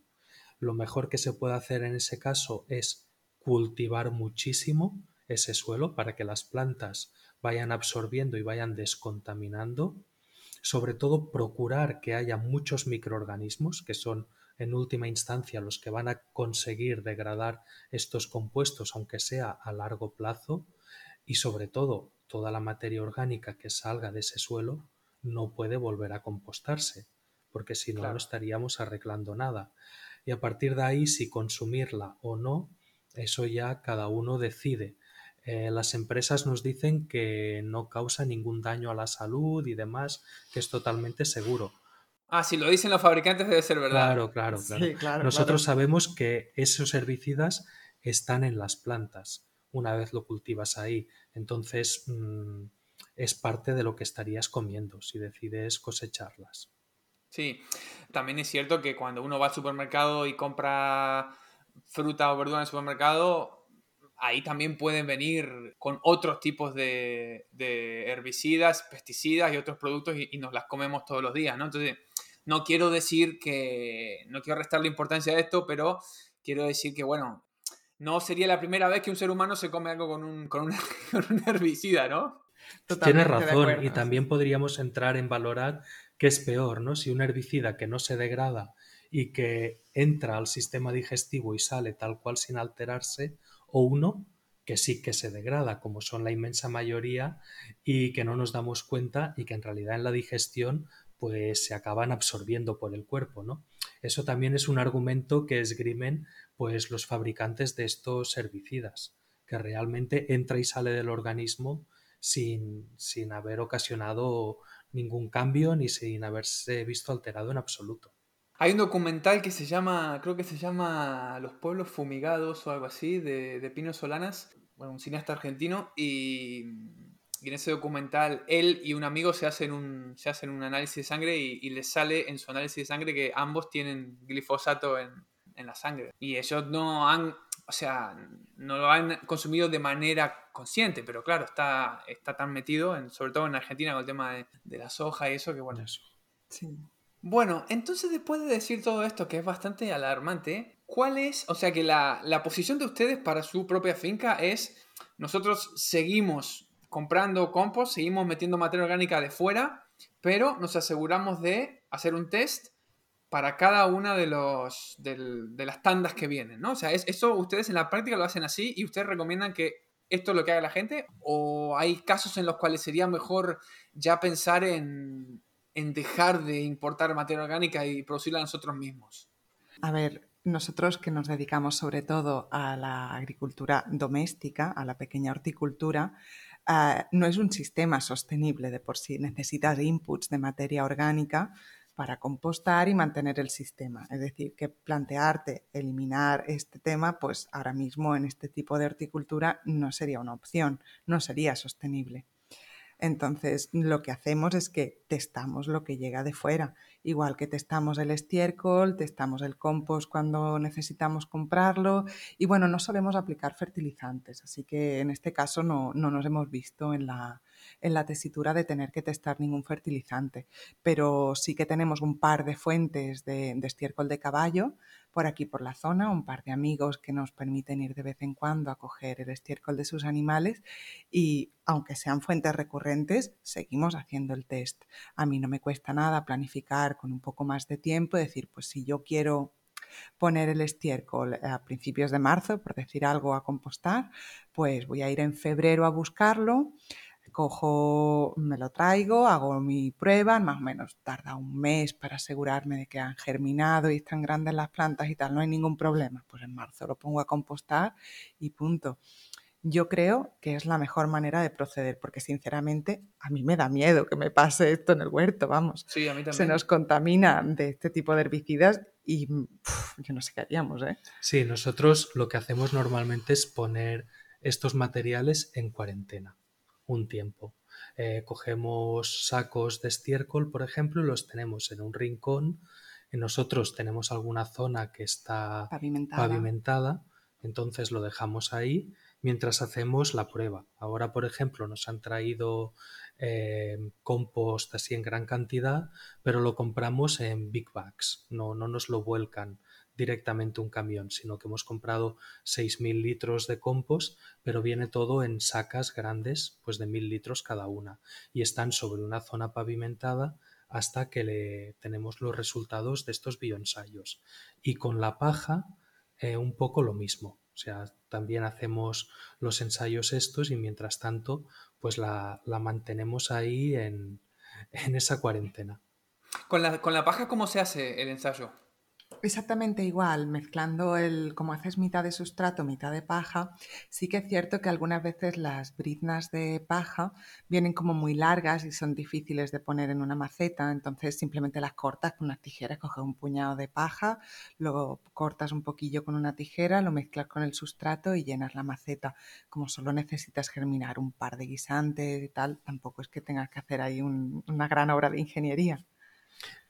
Lo mejor que se puede hacer en ese caso es cultivar muchísimo ese suelo para que las plantas vayan absorbiendo y vayan descontaminando. Sobre todo procurar que haya muchos microorganismos que son en última instancia los que van a conseguir degradar estos compuestos aunque sea a largo plazo. Y sobre todo toda la materia orgánica que salga de ese suelo no puede volver a compostarse porque si no no estaríamos arreglando nada y a partir de ahí si consumirla o no eso ya cada uno decide eh, las empresas nos dicen que no causa ningún daño a la salud y demás, que es totalmente seguro. Ah, si lo dicen los fabricantes debe ser verdad. Claro, claro, claro. Nosotros sabemos que esos herbicidas están en las plantas una vez lo cultivas ahí. Entonces mm, es parte de lo que estarías comiendo si decides cosecharlas. Sí, también es cierto que cuando uno va al supermercado y compra fruta o verdura en el supermercado, ahí también pueden venir con otros tipos de, herbicidas, pesticidas y otros productos y, nos las comemos todos los días, ¿no? Entonces, no quiero decir que, no quiero restar la importancia de esto, pero quiero decir que, bueno, no sería la primera vez que un ser humano se come algo con un, con [laughs] herbicida, ¿no? Tienes razón, y también podríamos entrar en valorar qué es peor, ¿no? Si un herbicida que no se degrada y que entra al sistema digestivo y sale tal cual sin alterarse, o uno que sí que se degrada, como son la inmensa mayoría, y que no nos damos cuenta y que en realidad en la digestión pues se acaban absorbiendo por el cuerpo, ¿no? Eso también es un argumento que esgrimen pues, los fabricantes de estos herbicidas, que realmente entra y sale del organismo sin, sin haber ocasionado ningún cambio ni sin haberse visto alterado en absoluto. Hay un documental que se llama, creo que se llama Los pueblos fumigados o algo así, de, de Pino Solanas, bueno, un cineasta argentino, y, en ese documental él y un amigo se hacen un, se hacen un análisis de sangre y, y les sale en su análisis de sangre que ambos tienen glifosato en, en la sangre. Y ellos no han, o sea, no lo han consumido de manera consciente, pero claro, está, está tan metido, en, sobre todo en Argentina, con el tema de, de la soja y eso, que bueno. Eso. Sí. Bueno, entonces después de decir todo esto, que es bastante alarmante, ¿cuál es, o sea que la, la posición de ustedes para su propia finca es, nosotros seguimos comprando compost, seguimos metiendo materia orgánica de fuera, pero nos aseguramos de hacer un test para cada una de, los, de, las tandas que vienen, ¿no? O sea, ¿eso ustedes en la práctica lo hacen así y ustedes recomiendan que esto es lo que haga la gente? ¿O hay casos en los cuales sería mejor ya pensar en, en dejar de importar materia orgánica y producirla nosotros mismos? A ver, nosotros que nos dedicamos sobre todo a la agricultura doméstica, a la pequeña horticultura, uh, no es un sistema sostenible de por sí. Necesitas inputs de materia orgánica para compostar y mantener el sistema. Es decir, que plantearte eliminar este tema, pues ahora mismo en este tipo de horticultura no sería una opción, no sería sostenible. Entonces, lo que hacemos es que testamos lo que llega de fuera, igual que testamos el estiércol, testamos el compost cuando necesitamos comprarlo y bueno, no solemos aplicar fertilizantes, así que en este caso no, no nos hemos visto en la, en la tesitura de tener que testar ningún fertilizante, pero sí que tenemos un par de fuentes de, estiércol de caballo por aquí por la zona, un par de amigos que nos permiten ir de vez en cuando a coger el estiércol de sus animales y aunque sean fuentes recurrentes, seguimos haciendo el test. A mí no me cuesta nada planificar con un poco más de tiempo, decir, pues si yo quiero poner el estiércol a principios de marzo, por decir algo, a compostar, pues voy a ir en febrero a buscarlo cojo, me lo traigo, hago mi prueba, más o menos tarda un mes para asegurarme de que han germinado y están grandes las plantas y tal, no hay ningún problema. Pues en marzo lo pongo a compostar y punto. Yo creo que es la mejor manera de proceder, porque sinceramente a mí me da miedo que me pase esto en el huerto, vamos. Sí, a mí también. Se nos contamina de este tipo de herbicidas y yo no sé qué haríamos, ¿eh? Sí, nosotros lo que hacemos normalmente es poner estos materiales en cuarentena un tiempo. Eh, cogemos sacos de estiércol, por ejemplo, y los tenemos en un rincón. Nosotros tenemos alguna zona que está pavimentada. entonces lo dejamos ahí mientras hacemos la prueba. Ahora, por ejemplo, nos han traído eh, compost así en gran cantidad, pero lo compramos en big bags, no, no nos lo vuelcan directamente un camión, sino que hemos comprado 6.000 litros de compost, pero viene todo en sacas grandes, pues de 1.000 litros cada una, y están sobre una zona pavimentada hasta que le tenemos los resultados de estos bioensayos. Y con la paja, eh, un poco lo mismo. O sea, también hacemos los ensayos estos y mientras tanto, pues la, mantenemos ahí en, en esa cuarentena. ¿Con la, ¿Con la paja cómo se hace el ensayo? Exactamente igual, mezclando el, como haces mitad de sustrato, mitad de paja, sí que es cierto que algunas veces las briznas de paja vienen como muy largas y son difíciles de poner en una maceta, entonces simplemente las cortas con unas tijeras, coges un puñado de paja, luego cortas un poquillo con una tijera, lo mezclas con el sustrato y llenas la maceta. Como solo necesitas germinar un par de guisantes y tal, tampoco es que tengas que hacer ahí una gran obra de ingeniería.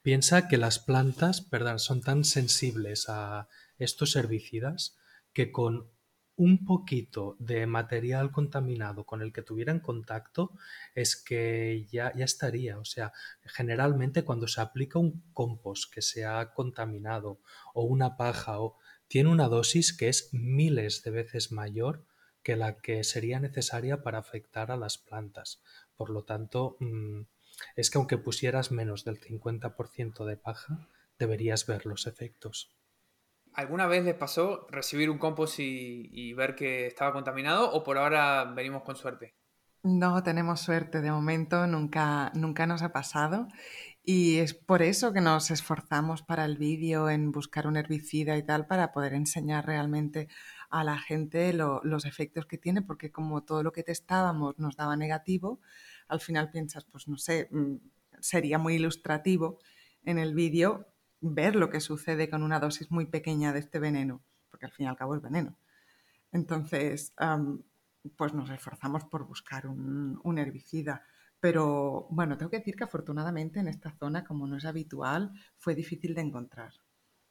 Piensa que las plantas son tan sensibles a estos herbicidas que con un poquito de material contaminado con el que tuvieran contacto es que ya, ya estaría. O sea, generalmente cuando se aplica un compost que se ha contaminado o una paja o tiene una dosis que es miles de veces mayor que la que sería necesaria para afectar a las plantas. Por lo tanto, mm, es que aunque pusieras menos del 50% de paja, deberías ver los efectos. ¿Alguna vez les pasó recibir un compost y, ver que estaba contaminado o por ahora venimos con suerte? No tenemos suerte, de momento nunca, nunca nos ha pasado y es por eso que nos esforzamos para el vídeo en buscar un herbicida y tal para poder enseñar realmente a la gente los efectos que tiene, porque como todo lo que testábamos nos daba negativo, al final piensas, pues no sé, mm, sería muy ilustrativo en el vídeo ver lo que sucede con una dosis muy pequeña de este veneno, porque al fin y al cabo es veneno. Entonces, pues nos esforzamos por buscar un, herbicida. Pero bueno, tengo que decir que afortunadamente en esta zona, como no es habitual, fue difícil de encontrar.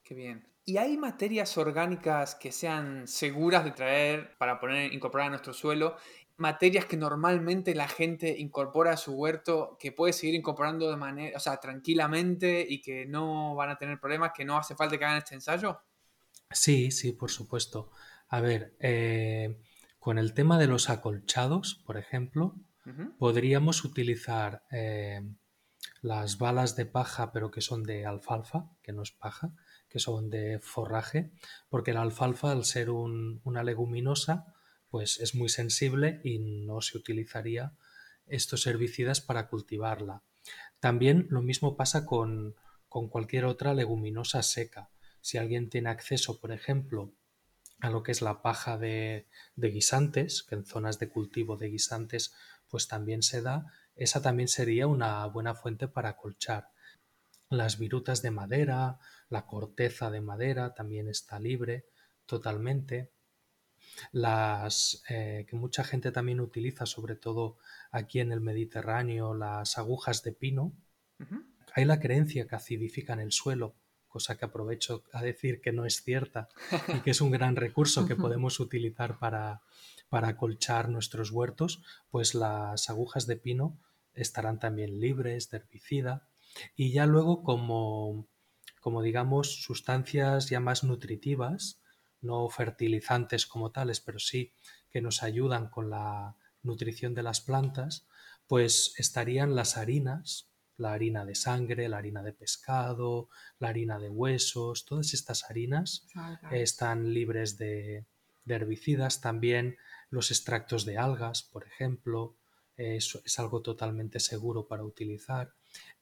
Qué bien. ¿Y hay materias orgánicas que sean seguras de traer para poner, incorporar a nuestro suelo? Materias que normalmente la gente incorpora a su huerto, que puede seguir incorporando de manera, o sea, tranquilamente y que no van a tener problemas, que no hace falta que hagan este ensayo? Sí, sí, por supuesto. A ver, eh, con el tema de los acolchados, por ejemplo, podríamos utilizar eh, las balas de paja, pero que son de alfalfa, que no es paja, que son de forraje, porque la alfalfa, al ser una leguminosa, pues es muy sensible y no se utilizaría estos herbicidas para cultivarla. También lo mismo pasa con, con cualquier otra leguminosa seca. Si alguien tiene acceso, por ejemplo, a lo que es la paja de, guisantes, que en zonas de cultivo de guisantes pues también se da, esa también sería una buena fuente para colchar. Las virutas de madera, la corteza de madera también está libre totalmente. Las eh, que mucha gente también utiliza, sobre todo aquí en el Mediterráneo, las agujas de pino. Hay la creencia que acidifican el suelo cosa que aprovecho a decir que no es cierta y que es un gran recurso que podemos utilizar para, para acolchar nuestros huertos, pues las agujas de pino estarán también libres de herbicida y ya luego como, como digamos sustancias ya más nutritivas, no fertilizantes como tales, pero sí que nos ayudan con la nutrición de las plantas, pues estarían las harinas, la harina de sangre, la harina de pescado, la harina de huesos, todas estas harinas están libres de, herbicidas. También los extractos de algas, por ejemplo, es, es algo totalmente seguro para utilizar.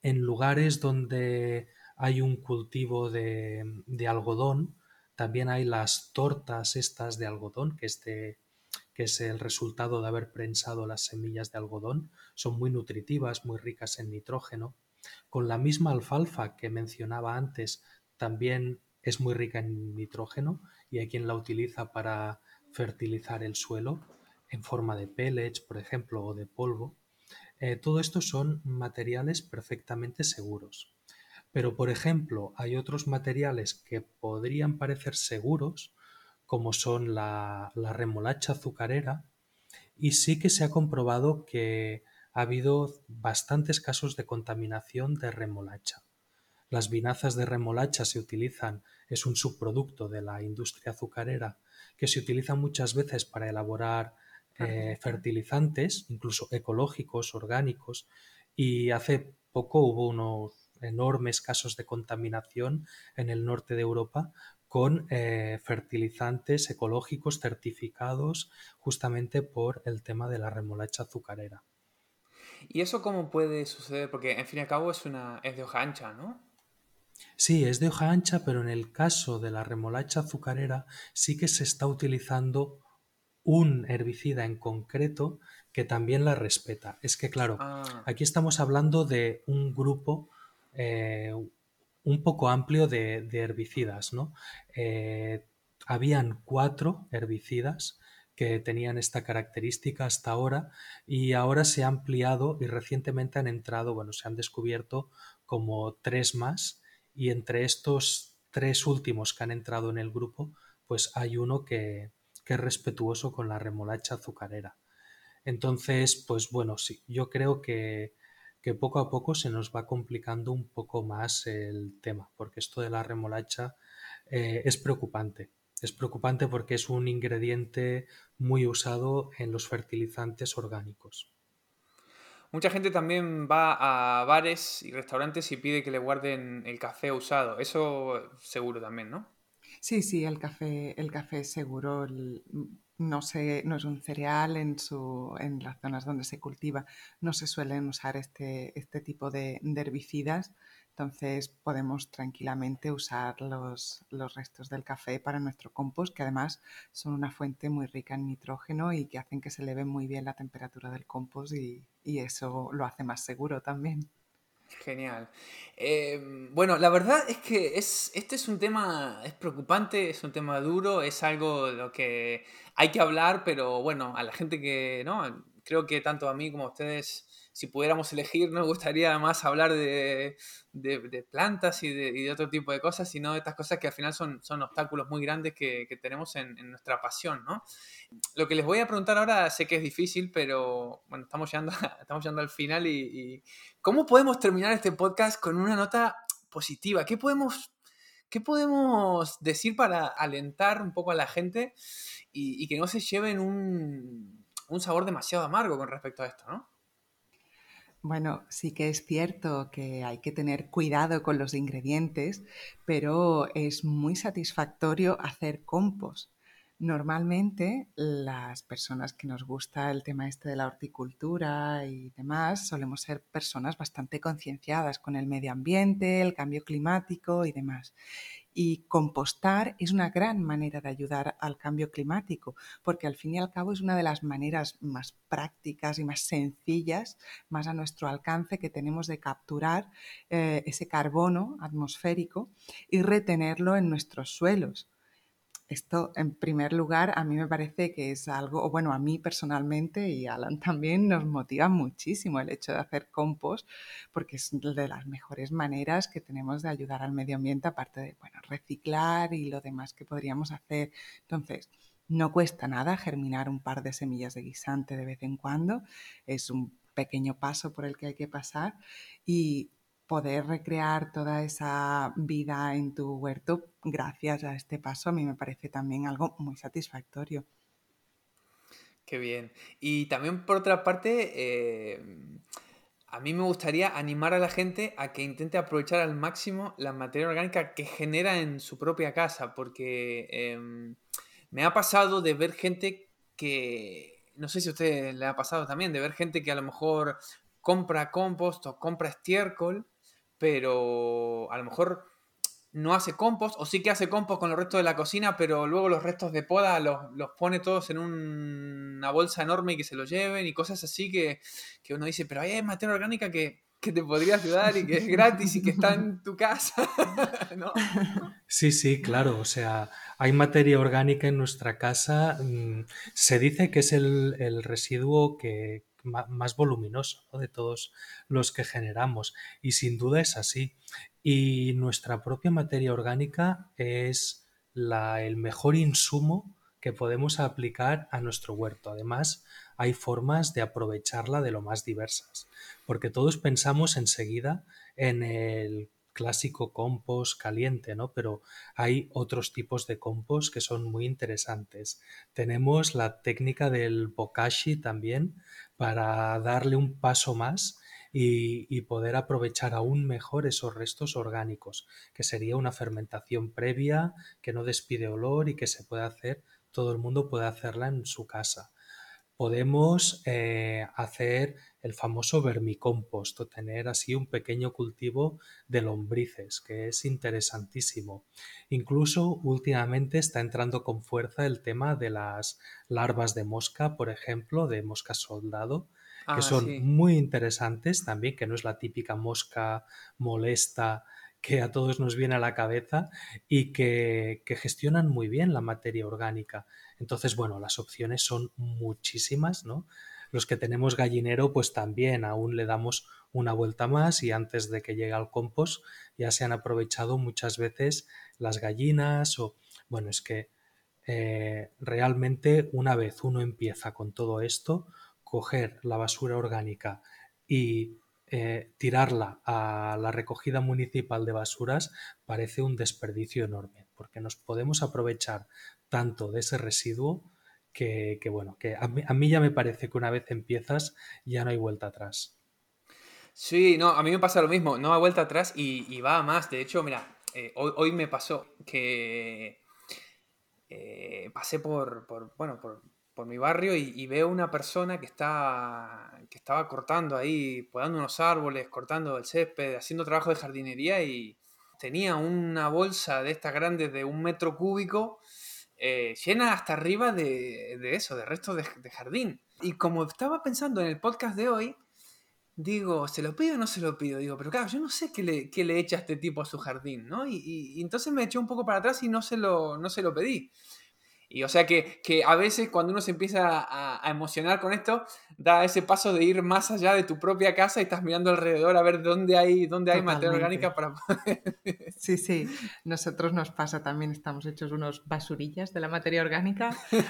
En lugares donde hay un cultivo de, de algodón, también hay las tortas estas de algodón, que es de, que es el resultado de haber prensado las semillas de algodón, son muy nutritivas, muy ricas en nitrógeno. Con la misma alfalfa que mencionaba antes, también es muy rica en nitrógeno y hay quien la utiliza para fertilizar el suelo en forma de pellets, por ejemplo, o de polvo. Eh, todo esto son materiales perfectamente seguros. Pero, por ejemplo, hay otros materiales que podrían parecer seguros, como son la, remolacha azucarera, y sí que se ha comprobado que ha habido bastantes casos de contaminación de remolacha. Las vinazas de remolacha se utilizan, es un subproducto de la industria azucarera que se utiliza muchas veces para elaborar eh, fertilizantes, incluso ecológicos, orgánicos, y hace poco hubo unos enormes casos de contaminación en el norte de Europa con eh, fertilizantes ecológicos certificados justamente por el tema de la remolacha azucarera. ¿Y eso cómo puede suceder? Porque en fin y al cabo es, una, es de hoja ancha, ¿no? Sí, es de hoja ancha, pero en el caso de la remolacha azucarera sí que se está utilizando un herbicida en concreto que también la respeta. Es que, claro, ah. aquí estamos hablando de un grupo eh, un poco amplio de, herbicidas, ¿no? Eh, habían cuatro herbicidas que tenían esta característica hasta ahora y ahora se ha ampliado y recientemente han entrado, bueno, se han descubierto como tres más y entre estos tres últimos que han entrado en el grupo, pues hay uno que, que es respetuoso con la remolacha azucarera. Entonces, pues bueno, sí, yo creo que que poco a poco se nos va complicando un poco más el tema, porque esto de la remolacha eh, es preocupante. Es preocupante porque es un ingrediente muy usado en los fertilizantes orgánicos. Mucha gente también va a bares y restaurantes y pide que le guarden el café usado. Eso seguro también, ¿no? Sí, sí, el café, el café seguro. No, no es un cereal en, su, las zonas donde se cultiva. No se suelen usar este, este tipo de, herbicidas, entonces podemos tranquilamente usar los, restos del café para nuestro compost, que además son una fuente muy rica en nitrógeno y que hacen que se eleve muy bien la temperatura del compost y eso lo hace más seguro también. Genial. Em, bueno, la verdad es que es, este es un tema, es preocupante, es un tema duro, es algo de lo que hay que hablar, pero bueno, a la gente que, ¿no? Creo que tanto a mí como a ustedes si pudiéramos elegir, nos gustaría más hablar de, plantas y de, otro tipo de cosas, sino de estas cosas que al final son, obstáculos muy grandes que, tenemos en, nuestra pasión, ¿no? Lo que les voy a preguntar ahora sé que es difícil, pero bueno, estamos llegando, estamos llegando al final y, ¿cómo podemos terminar este podcast con una nota positiva? ¿Qué podemos, qué podemos decir para alentar un poco a la gente y, que no se lleven un, un sabor demasiado amargo con respecto a esto, ¿no? Bueno, sí que es cierto que hay que tener cuidado con los ingredientes, pero es muy satisfactorio hacer compost. Normalmente las personas que nos gusta el tema este de la horticultura y demás solemos ser personas bastante concienciadas con el medio ambiente, el cambio climático y demás. Y compostar es una gran manera de ayudar al cambio climático, porque al fin y al cabo es una de las maneras más prácticas y más sencillas, más a nuestro alcance que tenemos de capturar eh, ese carbono atmosférico y retenerlo en nuestros suelos. Esto, en primer lugar, a mí me parece que es algo, o bueno, a mí personalmente y Alan [laughs] también nos motiva muchísimo el hecho de hacer compost, porque es de las mejores maneras que tenemos de ayudar al medio ambiente, aparte de, bueno, reciclar y lo demás que podríamos hacer. Entonces, no cuesta nada germinar un par de semillas de guisante de vez en cuando, es un pequeño paso por el que hay que pasar y poder recrear toda esa vida en tu huerto gracias a este paso a mí me parece también algo muy satisfactorio. Qué bien. Y también por otra parte, eh, a mí me gustaría animar a la gente a que intente aprovechar al máximo la materia orgánica que genera en su propia casa, porque em, me ha pasado de ver gente que, no sé si a usted le ha pasado también, de ver gente que a lo mejor compra compost o compra estiércol pero a lo mejor no hace compost, o sí que hace compost con los restos de la cocina, pero luego los restos de poda los, pone todos en una bolsa enorme y que se los lleven y cosas así que, uno dice, pero hay materia orgánica que, te podría ayudar y que es gratis y que está en tu casa. [laughs] Sí, sí, claro. O sea, hay materia orgánica en nuestra casa. Mm, se dice que es el residuo que, más voluminoso de todos los que generamos. Y sin duda es así. Y nuestra propia materia orgánica es la, el mejor insumo que podemos aplicar a nuestro huerto. Además, hay formas de aprovecharla de lo más diversas, porque todos pensamos enseguida en el clásico compost caliente, ¿no? Pero hay otros tipos de compost que son muy interesantes. Tenemos la técnica del bokashi también para darle un paso más y, poder aprovechar aún mejor esos restos orgánicos, que sería una fermentación previa que no despide olor y que se puede hacer, todo el mundo puede hacerla en su casa podemos eh, hacer el famoso vermicompost o tener así un pequeño cultivo de lombrices, que es interesantísimo. Incluso últimamente está entrando con fuerza el tema de las larvas de mosca, por ejemplo, de mosca soldado, que ah, son muy interesantes también, que no es la típica mosca molesta que a todos nos viene a la cabeza y que, que gestionan muy bien la materia orgánica. Entonces, bueno, las opciones son muchísimas, ¿no? Los que tenemos gallinero, pues también aún le damos una vuelta más y antes de que llegue al compost ya se han aprovechado muchas veces las gallinas o, bueno, es que eh, realmente una vez uno empieza con todo esto, coger la basura orgánica y eh, tirarla a la recogida municipal de basuras parece un desperdicio enorme, porque nos podemos aprovechar tanto de ese residuo que, bueno, que a mí, ya me parece que una vez empiezas ya no hay vuelta atrás. Sí, no, a mí me pasa lo mismo, no hay vuelta atrás y, va a más. De hecho, mira, eh, hoy, me pasó que eh, pasé por, bueno, por, mi barrio y, veo una persona que, está, que estaba cortando ahí, podando unos árboles, cortando el césped, haciendo trabajo de jardinería y tenía una bolsa de estas grandes de un metro cúbico eh, llena hasta arriba de, eso, de restos de, jardín. Y como estaba pensando en el podcast de hoy, digo, ¿se lo pido o no se lo pido? Digo, pero claro, yo no sé qué le, qué le echa este tipo a su jardín, ¿no? Y, entonces me eché un poco para atrás y no se lo, no se lo pedí. Y o sea que, a veces cuando uno se empieza a, emocionar con esto, da ese paso de ir más allá de tu propia casa y estás mirando alrededor a ver dónde hay, dónde hay materia orgánica para poder... [laughs] Sí, sí, nosotros nos pasa también, estamos hechos unos basurillas de la materia orgánica,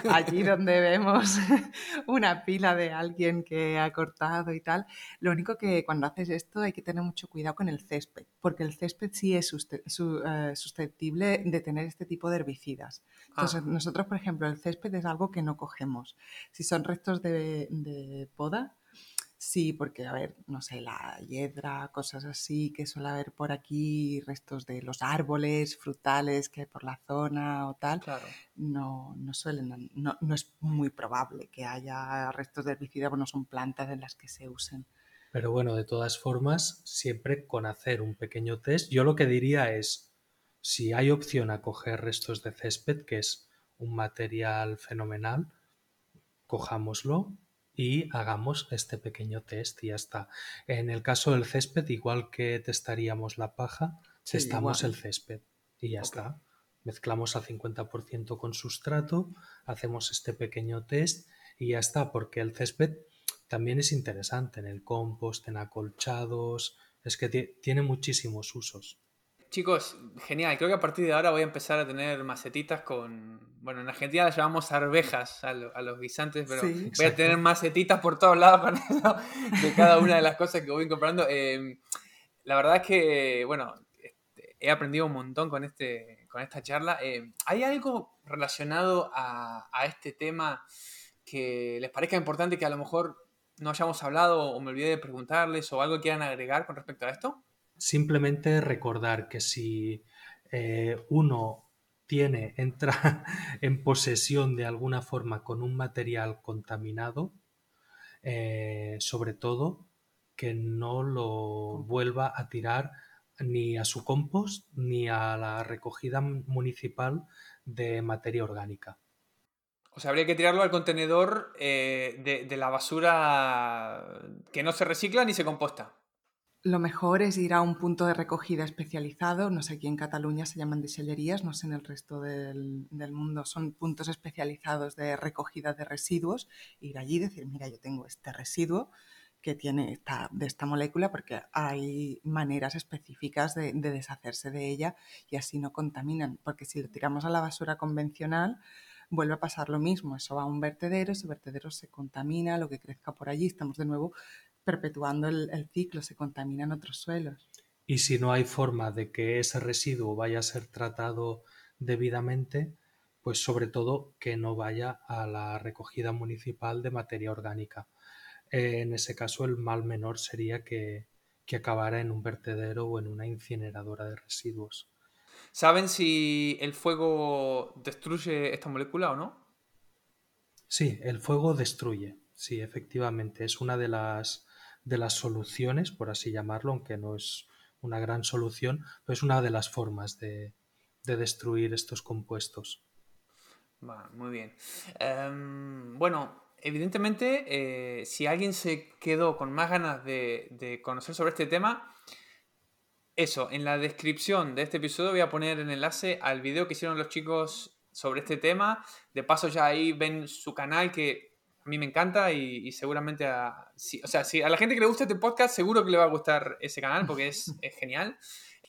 allí [laughs] donde vemos [laughs] una pila de alguien que ha cortado y tal. Lo único que cuando haces esto hay que tener mucho cuidado con el césped, porque el césped sí es eh, susceptible de tener este tipo de herbicidas. Entonces, ah. nosotros, por ejemplo, el césped es algo que no cogemos. Si son restos de, poda, sí, porque, a ver, no sé, la hiedra, cosas así que suele haber por aquí, restos de los árboles, frutales que hay por la zona o tal, no, no suelen, no, no, es muy probable que haya restos de herbicida, porque no son plantas en las que se usen. Pero bueno, de todas formas, siempre con hacer un pequeño test, yo lo que diría es, si hay opción a coger restos de césped, que es un material fenomenal, cojámoslo y hagamos este pequeño test y ya está. En el caso del césped, igual que testaríamos la paja, testamos el césped y ya está. Mezclamos al 50% con sustrato, hacemos este pequeño test y ya está, porque el césped también es interesante en el compost, en acolchados, es que tiene muchísimos usos. Chicos, genial. Creo que a partir de ahora voy a empezar a tener macetitas con. Bueno, en Argentina las llamamos arvejas a, los guisantes, pero voy a tener macetitas por todos lados de cada una de las cosas que voy comprando. Em, la verdad es que, bueno, este, he aprendido un montón con, este, con esta charla. Em, ¿Hay algo relacionado a, a este tema que les parezca importante que a lo mejor no hayamos hablado o me olvidé de preguntarles o algo quieran agregar con respecto a esto? Simplemente recordar que si eh, uno tiene, [laughs] entra en posesión de alguna forma con un material contaminado, eh, sobre todo que no lo vuelva a tirar ni a su compost ni a la recogida municipal de materia orgánica. O sea, habría que tirarlo al contenedor eh, de la basura que no se recicla ni se composta lo mejor es ir a un punto de recogida especializado. No sé, aquí en Cataluña se llaman disellerías, no sé en el resto del, mundo. Son puntos especializados de recogida de residuos. Ir allí y decir, mira, yo tengo este residuo que tiene esta, de esta molécula porque hay maneras específicas de, de deshacerse de ella y así no contaminan. Porque si lo tiramos a la basura convencional, vuelve a pasar lo mismo. Eso va a un vertedero, ese vertedero se contamina, lo que crezca por allí, estamos de nuevo perpetuando el, ciclo, se contaminan otros suelos. Y si no hay forma de que ese residuo vaya a ser tratado debidamente, pues sobre todo que no vaya a la recogida municipal de materia orgánica. Eh, en ese caso, el mal menor sería que, que acabara en un vertedero o en una incineradora de residuos. ¿Saben si el fuego destruye esta molécula o no? Sí, el fuego destruye. Sí, efectivamente. Es una de las de las soluciones, por así llamarlo, aunque no es una gran solución, pero es una de las formas de, destruir estos compuestos. muy bien. Em, bueno, evidentemente, eh, si alguien se quedó con más ganas de, conocer sobre este tema, eso, en la descripción de este episodio voy a poner el enlace al video que hicieron los chicos sobre este tema. De paso ya ahí ven su canal que a mí me encanta y, seguramente a, o sea, si a la gente que le gusta este podcast seguro que le va a gustar ese canal porque [laughs] es, genial.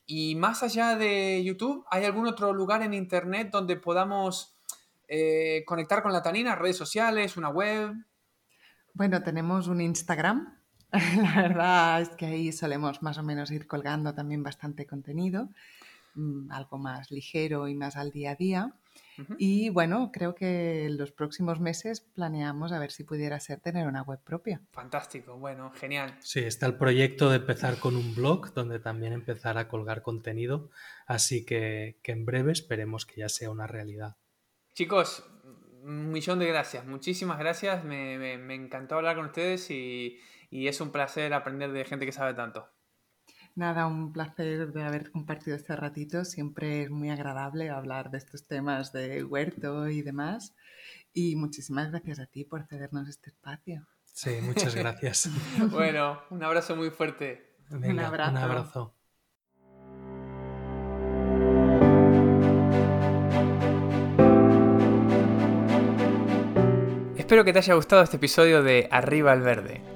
Y más allá de YouTube, ¿hay algún otro lugar en Internet donde podamos eh, conectar con la tanina? ¿Redes sociales? ¿Una web? Bueno, tenemos un Instagram. [laughs] La verdad es que ahí solemos más o menos ir colgando también bastante contenido, mm, algo más ligero y más al día a día. Y bueno, creo que en los próximos meses planeamos a ver si pudiera ser tener una web propia. Fantástico, bueno, genial. Sí, está el proyecto de empezar con un blog donde también empezar a colgar contenido, así que, que en breve esperemos que ya sea una realidad. Chicos, un millón de gracias, muchísimas gracias. Me, encantó hablar con ustedes y, y es un placer aprender de gente que sabe tanto. Nada, un placer de haber compartido este ratito. Siempre es muy agradable hablar de estos temas de huerto y demás. Y muchísimas gracias a ti por cedernos este espacio. Sí, muchas gracias. [laughs] bueno, un abrazo muy fuerte. un abrazo. Un abrazo. Espero que te haya gustado este episodio de Arriba al Verde.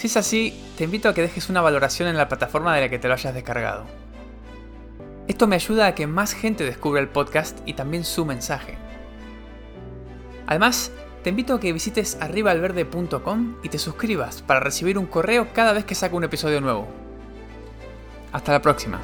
Si es así, te invito a que dejes una valoración en la plataforma de la que te lo hayas descargado. Esto me ayuda a que más gente descubra el podcast y también su mensaje. Además, te invito a que visites arribaalverde.com y te suscribas para recibir un correo cada vez que saco un episodio nuevo. Hasta la próxima.